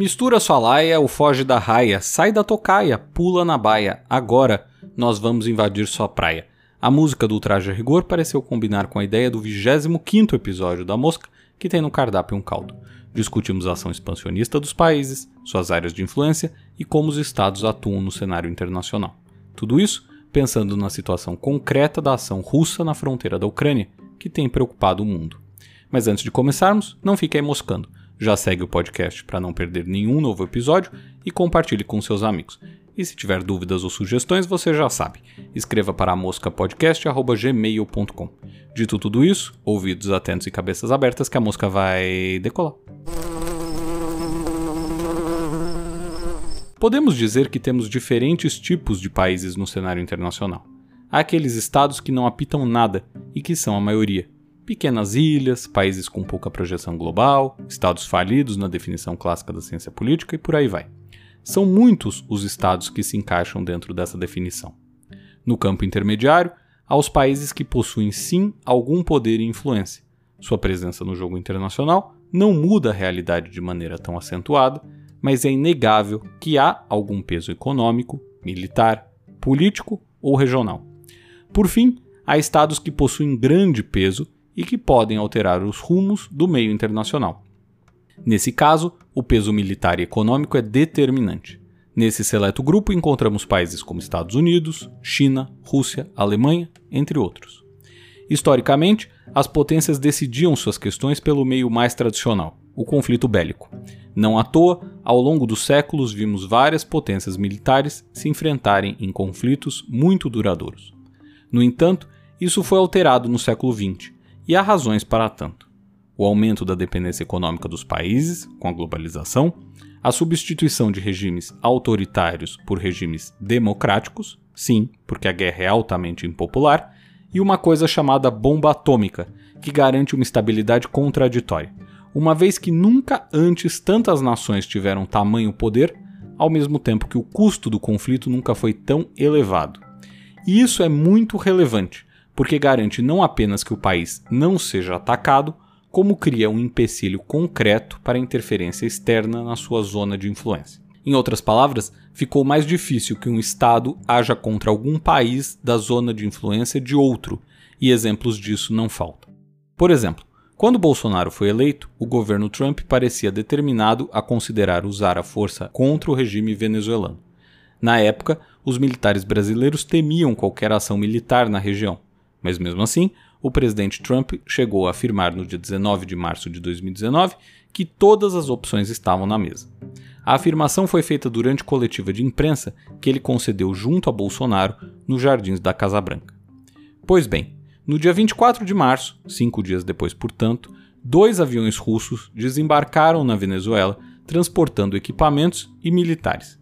Mistura sua laia ou foge da raia, sai da tocaia, pula na baia. Agora nós vamos invadir sua praia. A música do Traje a Rigor pareceu combinar com a ideia do 25º episódio da Mosca, que tem no cardápio um caldo. Discutimos a ação expansionista dos países, suas áreas de influência e como os estados atuam no cenário internacional. Tudo isso pensando na situação concreta da ação russa na fronteira da Ucrânia, que tem preocupado o mundo. Mas antes de começarmos, não fique aí moscando. Já segue o podcast para não perder nenhum novo episódio e compartilhe com seus amigos. E se tiver dúvidas ou sugestões, você já sabe. Escreva para moscapodcast.gmail.com. Dito tudo isso, ouvidos atentos e cabeças abertas que a mosca vai decolar. Podemos dizer que temos diferentes tipos de países no cenário internacional. Há aqueles estados que não apitam nada e que são a maioria pequenas ilhas, países com pouca projeção global, estados falidos na definição clássica da ciência política e por aí vai. São muitos os estados que se encaixam dentro dessa definição. No campo intermediário, há os países que possuem sim algum poder e influência. Sua presença no jogo internacional não muda a realidade de maneira tão acentuada, mas é inegável que há algum peso econômico, militar, político ou regional. Por fim, há estados que possuem grande peso e que podem alterar os rumos do meio internacional. Nesse caso, o peso militar e econômico é determinante. Nesse seleto grupo encontramos países como Estados Unidos, China, Rússia, Alemanha, entre outros. Historicamente, as potências decidiam suas questões pelo meio mais tradicional, o conflito bélico. Não à toa, ao longo dos séculos vimos várias potências militares se enfrentarem em conflitos muito duradouros. No entanto, isso foi alterado no século XX, e há razões para tanto. O aumento da dependência econômica dos países, com a globalização, a substituição de regimes autoritários por regimes democráticos, sim, porque a guerra é altamente impopular, e uma coisa chamada bomba atômica, que garante uma estabilidade contraditória, uma vez que nunca antes tantas nações tiveram tamanho poder, ao mesmo tempo que o custo do conflito nunca foi tão elevado. E isso é muito relevante, porque garante não apenas que o país não seja atacado, como cria um empecilho concreto para interferência externa na sua zona de influência. Em outras palavras, ficou mais difícil que um Estado haja contra algum país da zona de influência de outro, e exemplos disso não faltam. Por exemplo, quando Bolsonaro foi eleito, o governo Trump parecia determinado a considerar usar a força contra o regime venezuelano. Na época, os militares brasileiros temiam qualquer ação militar na região, mas mesmo assim, o presidente Trump chegou a afirmar no dia 19 de março de 2019 que todas as opções estavam na mesa. A afirmação foi feita durante coletiva de imprensa que ele concedeu junto a Bolsonaro nos jardins da Casa Branca. Pois bem, no dia 24 de março, cinco dias depois, portanto, dois aviões russos desembarcaram na Venezuela transportando equipamentos e militares.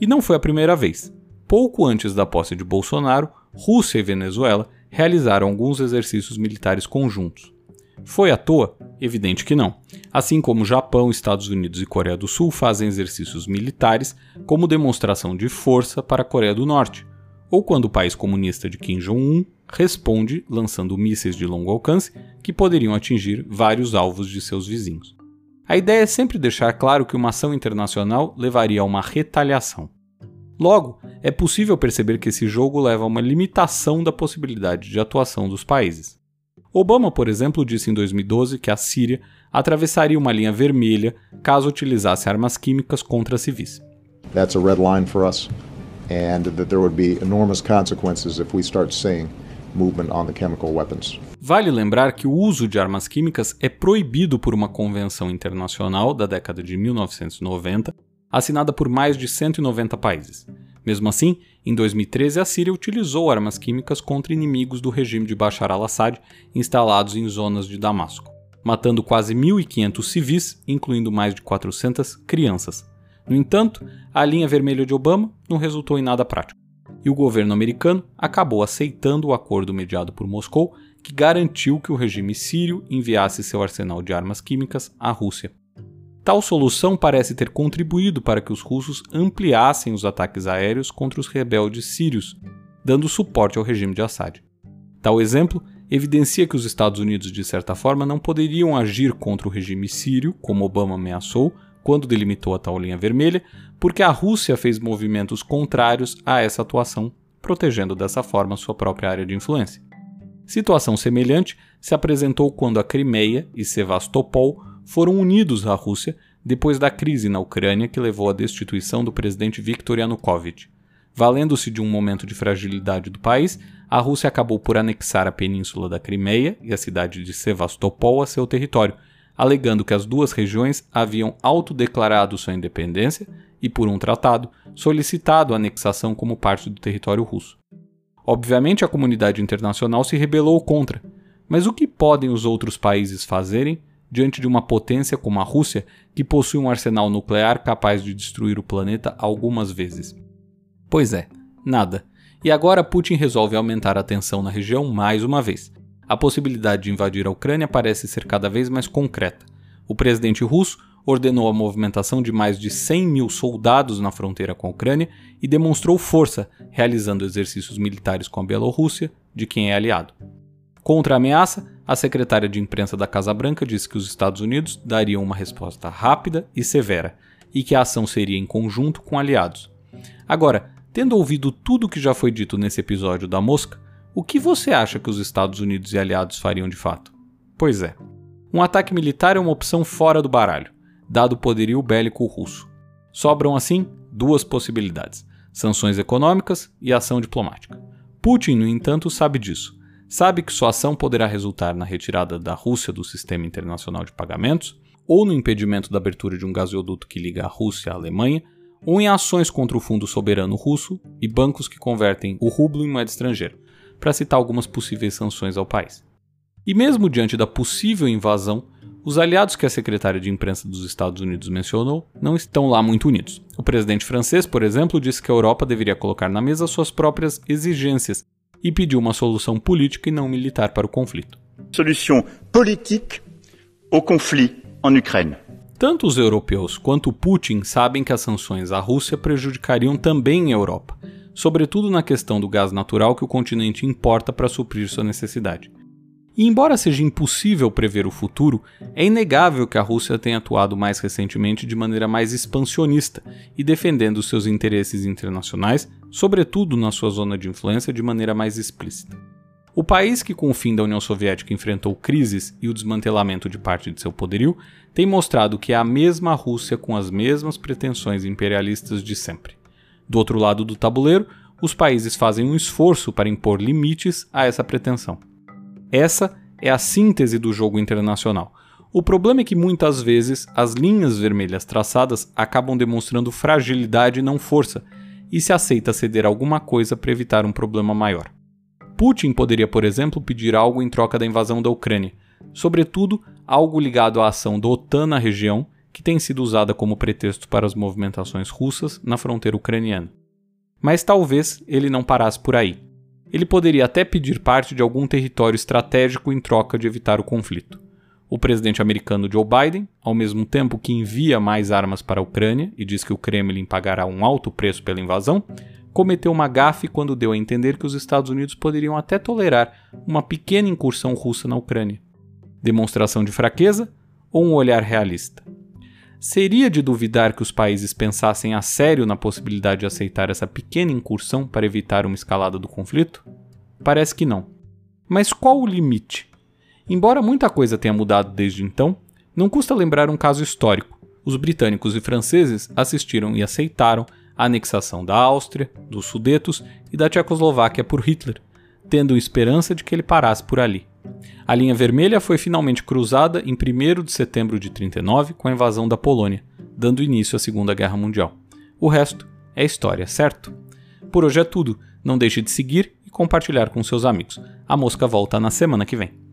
E não foi a primeira vez. Pouco antes da posse de Bolsonaro, Rússia e Venezuela realizaram alguns exercícios militares conjuntos. Foi à toa? Evidente que não. Assim como Japão, Estados Unidos e Coreia do Sul fazem exercícios militares como demonstração de força para a Coreia do Norte, ou quando o país comunista de Kim Jong-un responde lançando mísseis de longo alcance que poderiam atingir vários alvos de seus vizinhos. A ideia é sempre deixar claro que uma ação internacional levaria a uma retaliação. Logo, é possível perceber que esse jogo leva a uma limitação da possibilidade de atuação dos países. Obama, por exemplo, disse em 2012 que a Síria atravessaria uma linha vermelha caso utilizasse armas químicas contra civis. That's a red line for us and that there would be enormous consequences if we start seeing movement on the chemical weapons. Vale lembrar que o uso de armas químicas é proibido por uma convenção internacional da década de 1990 assinada por mais de 190 países. Mesmo assim, em 2013 a Síria utilizou armas químicas contra inimigos do regime de Bashar al-Assad instalados em zonas de Damasco, matando quase 1.500 civis, incluindo mais de 400 crianças. No entanto, a linha vermelha de Obama não resultou em nada prático, e o governo americano acabou aceitando o acordo mediado por Moscou que garantiu que o regime sírio enviasse seu arsenal de armas químicas à Rússia. Tal solução parece ter contribuído para que os russos ampliassem os ataques aéreos contra os rebeldes sírios, dando suporte ao regime de Assad. Tal exemplo evidencia que os Estados Unidos, de certa forma, não poderiam agir contra o regime sírio, como Obama ameaçou, quando delimitou a tal linha vermelha, porque a Rússia fez movimentos contrários a essa atuação, protegendo dessa forma sua própria área de influência. Situação semelhante se apresentou quando a Crimeia e Sevastopol foram unidos à Rússia depois da crise na Ucrânia que levou à destituição do presidente Viktor Yanukovych. Valendo-se de um momento de fragilidade do país, a Rússia acabou por anexar a península da Crimeia e a cidade de Sevastopol a seu território, alegando que as duas regiões haviam autodeclarado sua independência e, por um tratado, solicitado a anexação como parte do território russo. Obviamente, a comunidade internacional se rebelou contra. Mas o que podem os outros países fazerem diante de uma potência como a Rússia, que possui um arsenal nuclear capaz de destruir o planeta algumas vezes? Pois é, nada. E agora Putin resolve aumentar a tensão na região mais uma vez. A possibilidade de invadir a Ucrânia parece ser cada vez mais concreta. O presidente russo ordenou a movimentação de mais de 100 mil soldados na fronteira com a Ucrânia e demonstrou força, realizando exercícios militares com a Bielorrússia, de quem é aliado. Contra a ameaça, a secretária de imprensa da Casa Branca disse que os Estados Unidos dariam uma resposta rápida e severa, e que a ação seria em conjunto com aliados. Agora, tendo ouvido tudo o que já foi dito nesse episódio da Mosca, o que você acha que os Estados Unidos e aliados fariam de fato? Pois é, um ataque militar é uma opção fora do baralho dado o poderio bélico russo. Sobram, assim, duas possibilidades: sanções econômicas e ação diplomática. Putin, no entanto, sabe disso. Sabe que sua ação poderá resultar na retirada da Rússia do sistema internacional de pagamentos, ou no impedimento da abertura de um gasoduto que liga a Rússia à Alemanha, ou em ações contra o Fundo Soberano Russo e bancos que convertem o rublo em moeda estrangeira, para citar algumas possíveis sanções ao país. E mesmo diante da possível invasão, os aliados que a secretária de imprensa dos Estados Unidos mencionou não estão lá muito unidos. O presidente francês, por exemplo, disse que a Europa deveria colocar na mesa suas próprias exigências e pediu uma solução política e não militar para o conflito. Solução política ao conflito em Ucrânia. Tanto os europeus quanto Putin sabem que as sanções à Rússia prejudicariam também a Europa, sobretudo na questão do gás natural que o continente importa para suprir sua necessidade. E embora seja impossível prever o futuro, é inegável que a Rússia tenha atuado mais recentemente de maneira mais expansionista e defendendo seus interesses internacionais, sobretudo na sua zona de influência, de maneira mais explícita. O país que, com o fim da União Soviética, enfrentou crises e o desmantelamento de parte de seu poderio, tem mostrado que é a mesma Rússia com as mesmas pretensões imperialistas de sempre. Do outro lado do tabuleiro, os países fazem um esforço para impor limites a essa pretensão. Essa é a síntese do jogo internacional. O problema é que muitas vezes as linhas vermelhas traçadas acabam demonstrando fragilidade e não força, e se aceita ceder alguma coisa para evitar um problema maior. Putin poderia, por exemplo, pedir algo em troca da invasão da Ucrânia, sobretudo algo ligado à ação da OTAN na região, que tem sido usada como pretexto para as movimentações russas na fronteira ucraniana. Mas talvez ele não parasse por aí. Ele poderia até pedir parte de algum território estratégico em troca de evitar o conflito. O presidente americano Joe Biden, ao mesmo tempo que envia mais armas para a Ucrânia e diz que o Kremlin pagará um alto preço pela invasão, cometeu uma gafe quando deu a entender que os Estados Unidos poderiam até tolerar uma pequena incursão russa na Ucrânia. Demonstração de fraqueza ou um olhar realista? Seria de duvidar que os países pensassem a sério na possibilidade de aceitar essa pequena incursão para evitar uma escalada do conflito? Parece que não. Mas qual o limite? Embora muita coisa tenha mudado desde então, não custa lembrar um caso histórico. Os britânicos e franceses assistiram e aceitaram a anexação da Áustria, dos Sudetos e da Tchecoslováquia por Hitler, tendo esperança de que ele parasse por ali. A linha vermelha foi finalmente cruzada em 1 de setembro de 39 com a invasão da Polônia, dando início à Segunda Guerra Mundial. O resto é história, certo? Por hoje é tudo. Não deixe de seguir e compartilhar com seus amigos. A mosca volta na semana que vem.